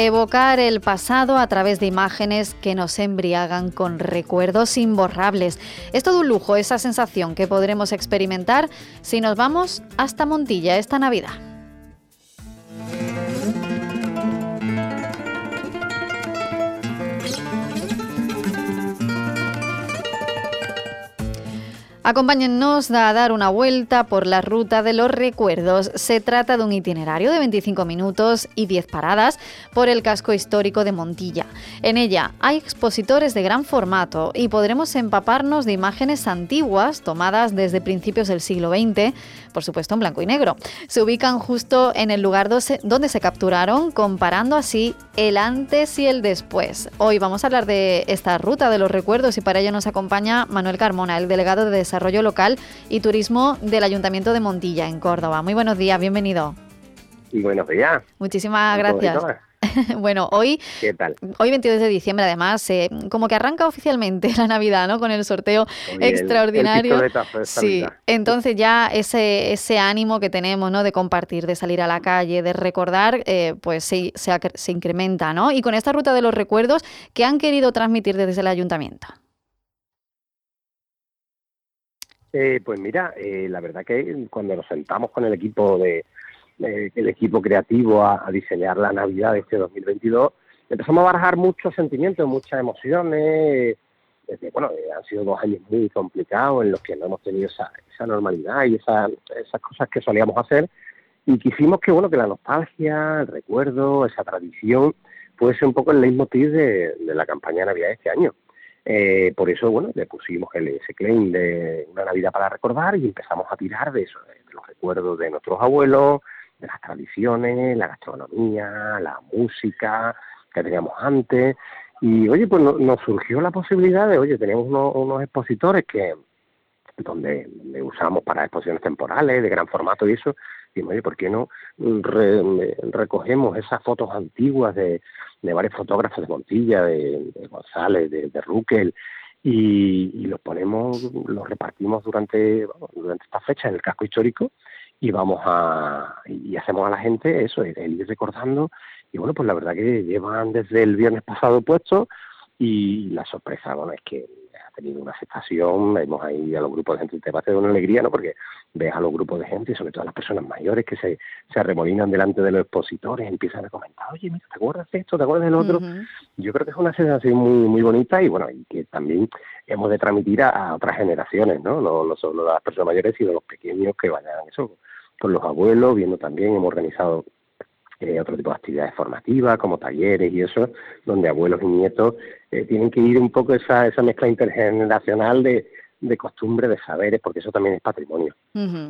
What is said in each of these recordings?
Evocar el pasado a través de imágenes que nos embriagan con recuerdos imborrables. Es todo un lujo esa sensación que podremos experimentar si nos vamos hasta Montilla esta Navidad. Acompáñennos a dar una vuelta por la ruta de los recuerdos. Se trata de un itinerario de 25 minutos y 10 paradas por el casco histórico de Montilla. En ella hay expositores de gran formato y podremos empaparnos de imágenes antiguas tomadas desde principios del siglo XX, por supuesto en blanco y negro. Se ubican justo en el lugar donde se capturaron, comparando así el antes y el después. Hoy vamos a hablar de esta ruta de los recuerdos y para ello nos acompaña Manuel Carmona, el delegado de Desarrollo Desarrollo Local y Turismo del Ayuntamiento de Montilla, en Córdoba. Muy buenos días, bienvenido. Buenos días. Muchísimas gracias. bueno, hoy, ¿Qué tal? hoy 22 de diciembre, además, eh, como que arranca oficialmente la Navidad, ¿no? Con el sorteo extraordinario. sí, entonces ya ese, ese ánimo que tenemos, ¿no? De compartir, de salir a la calle, de recordar, eh, pues se, se, se incrementa, ¿no? Y con esta ruta de los recuerdos, ¿qué han querido transmitir desde el ayuntamiento? Eh, pues mira, eh, la verdad que cuando nos sentamos con el equipo de el equipo creativo a, diseñar la Navidad de este 2022, empezamos a barajar muchos sentimientos, muchas emociones. bueno, eh, han sido dos años muy complicados en los que no hemos tenido esa, esa normalidad y esa, esas cosas que solíamos hacer. Y quisimos que, bueno, que la nostalgia, el recuerdo, esa tradición, fuese un poco el leitmotiv de, de la campaña de Navidad de este año. Eh, por eso, bueno, le pusimos el, ese claim de una Navidad para recordar y empezamos a tirar de eso, de los recuerdos de nuestros abuelos, de las tradiciones, la gastronomía, la música que teníamos antes. Y oye, pues nos surgió la posibilidad de, oye, tenemos unos, expositores que donde, usamos para exposiciones temporales de gran formato y eso, y oye, ¿por qué no recogemos esas fotos antiguas de, de varios fotógrafos de Montilla, de, González, de, de Ruckel, y, los ponemos, los repartimos durante, durante esta fecha en el casco histórico y vamos a, y hacemos a la gente eso, el, ir recordando, y bueno, pues la verdad que llevan desde el viernes pasado puesto y la sorpresa, bueno, es que tenido una aceptación, vemos ahí a los grupos de gente, te va a una alegría, ¿no? Porque ves a los grupos de gente, y sobre todo a las personas mayores que se, se arremolinan delante de los expositores, empiezan a comentar, oye, mira, ¿te acuerdas de esto? ¿Te acuerdas del otro? Yo creo que es una sensación muy muy bonita y bueno, y que también hemos de transmitir a, otras generaciones, ¿no? No, solo las personas mayores, sino los pequeños que vayan eso con los abuelos, viendo también, hemos organizado eh, otro tipo de actividades formativas, como talleres y eso, donde abuelos y nietos eh, tienen que ir un poco esa, esa mezcla intergeneracional de, de costumbre, de saberes, porque eso también es patrimonio.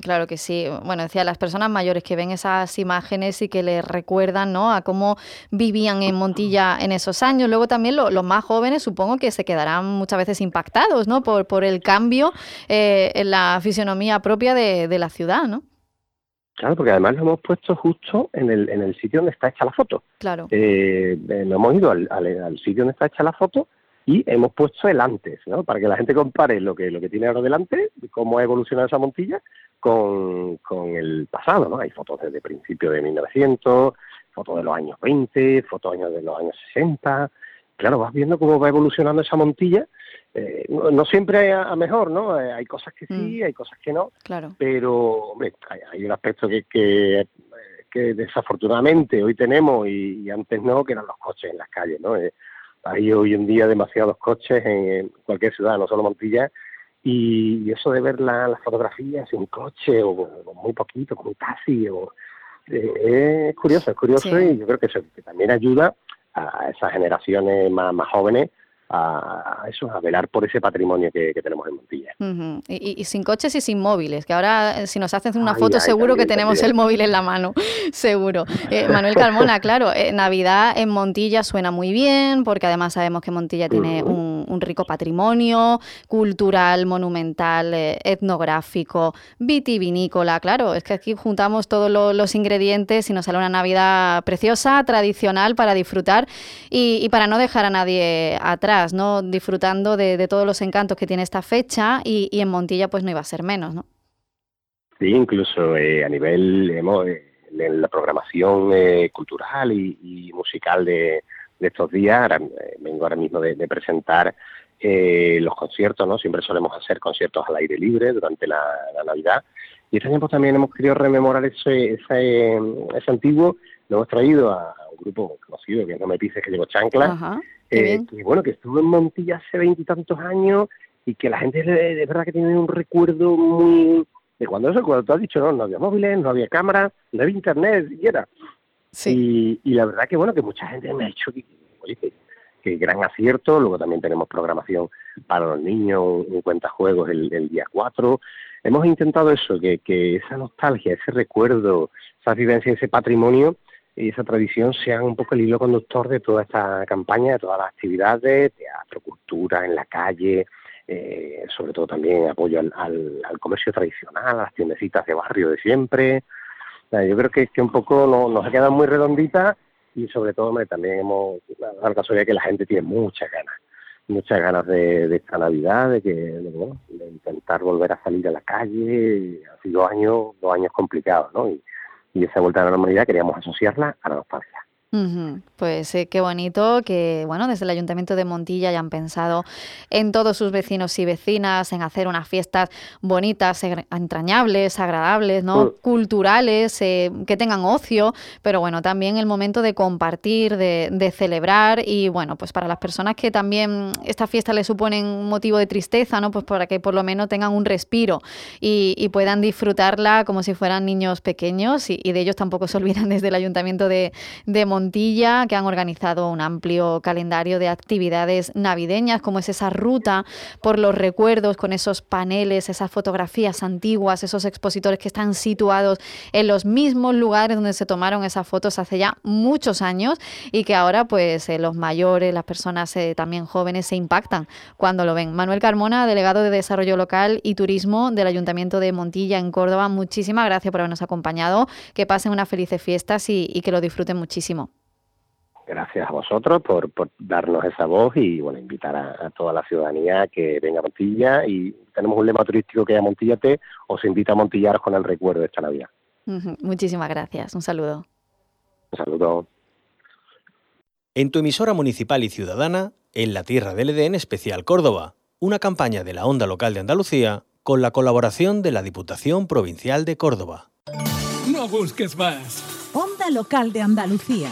claro que sí. Bueno, decía, las personas mayores que ven esas imágenes y que les recuerdan ¿no? a cómo vivían en Montilla en esos años. Luego también los más jóvenes supongo que se quedarán muchas veces impactados ¿no? por, por el cambio eh, en la fisionomía propia de, de la ciudad, ¿no? Claro, porque además lo hemos puesto justo en el, en el sitio donde está hecha la foto. Claro. Eh, eh nos hemos ido al, al, sitio donde está hecha la foto y hemos puesto el antes, ¿no? Para que la gente compare lo que lo que tiene ahora delante, cómo ha evolucionado esa montilla, con, con el pasado, ¿no? Hay fotos desde principios de 1900, fotos de los años 20, fotos de los años 60. Claro, vas viendo cómo va evolucionando esa montilla eh, no, siempre a, mejor, ¿no? Eh, hay cosas que sí, mm. hay cosas que no. Claro. Pero, hombre, hay, un aspecto que, que, desafortunadamente hoy tenemos y, antes no, que eran los coches en las calles, ¿no? Eh, hay hoy en día demasiados coches en, cualquier ciudad, no solo Montilla, y, eso de ver las fotografías en coche o, muy poquito, como un taxi, o, es curioso, es curioso y yo creo que, eso, también ayuda a esas generaciones más, más jóvenes a, eso, a velar por ese patrimonio que, tenemos en Montilla. y, sin coches y sin móviles, que ahora eh, si nos hacen una foto seguro que tenemos el móvil en la mano, seguro. Eh, Manuel Carmona, claro, eh, Navidad en Montilla suena muy bien, porque además sabemos que Montilla tiene un, rico patrimonio cultural, monumental, etnográfico, vitivinícola, claro, es que aquí juntamos todos los ingredientes y nos sale una Navidad preciosa, tradicional para disfrutar y para no dejar a nadie atrás. ¿no? Disfrutando de, todos los encantos que tiene esta fecha y, en Montilla pues no iba a ser menos, ¿no? Sí, incluso eh, a nivel eh, de la programación eh, cultural y, musical de, estos días, vengo ahora mismo de, presentar los conciertos, ¿no? Siempre solemos hacer conciertos al aire libre durante la, Navidad. Y este tiempo también hemos querido rememorar ese, ese, ese antiguo, lo hemos traído a un grupo conocido que no me pises que llevo chancla, eh, que bueno, que estuvo en Montilla hace veintitantos años y que la gente de, verdad que tiene un recuerdo muy de cuando eso, cuando tú has dicho, no, no había móviles, no había cámaras, no había internet siquiera. Sí. Y, la verdad que bueno, que mucha gente me ha dicho que, gran acierto, luego también tenemos programación para los niños, un cuentajuegos el, el día 4. Hemos intentado eso, que, que esa nostalgia, ese recuerdo, esa vivencia, ese patrimonio, y esa tradición sean un poco el hilo conductor de toda esta campaña, de todas las actividades, teatro, cultura, en la calle, eh, sobre todo también apoyo al, comercio tradicional, a las tiendecitas de barrio de siempre. Yo creo que, que un poco nos ha quedado muy redondita y sobre todo también hemos dado caso de que la gente tiene muchas ganas, muchas ganas de, esta Navidad, de que de, intentar volver a salir a la calle. Ha sido años, dos años complicados, ¿no? y esa vuelta a la normalidad queríamos asociarla a la nostalgia. Pues eh, qué bonito que, bueno, desde el Ayuntamiento de Montilla hayan pensado en todos sus vecinos y vecinas, en hacer unas fiestas bonitas, entrañables, agradables, ¿no? Culturales, eh, que tengan ocio, pero bueno, también el momento de compartir, de, celebrar y, bueno, pues para las personas que también esta fiesta les suponen un motivo de tristeza, ¿no? Pues para que por lo menos tengan un respiro y, puedan disfrutarla como si fueran niños pequeños y, de ellos tampoco se olvidan desde el Ayuntamiento de, de Montilla que han organizado un amplio calendario de actividades navideñas, como es esa ruta por los recuerdos con esos paneles, esas fotografías antiguas, esos expositores que están situados en los mismos lugares donde se tomaron esas fotos hace ya muchos años y que ahora pues eh, los mayores, las personas eh, también jóvenes se impactan cuando lo ven. Manuel Carmona, delegado de Desarrollo Local y Turismo del Ayuntamiento de Montilla en Córdoba, muchísimas gracias por habernos acompañado, que pasen unas felices fiestas y que lo disfruten muchísimo. Gracias a vosotros por, darnos esa voz y bueno invitar a, toda la ciudadanía que venga a Montilla y tenemos un lema turístico que es Montillate, os invita a Montillaros con el recuerdo de esta Navidad. Muchísimas gracias, un saludo. Un saludo. En tu emisora municipal y ciudadana, en la Tierra del Edén Especial Córdoba, una campaña de la Onda Local de Andalucía con la colaboración de la Diputación Provincial de Córdoba. No busques más. Onda Local de Andalucía.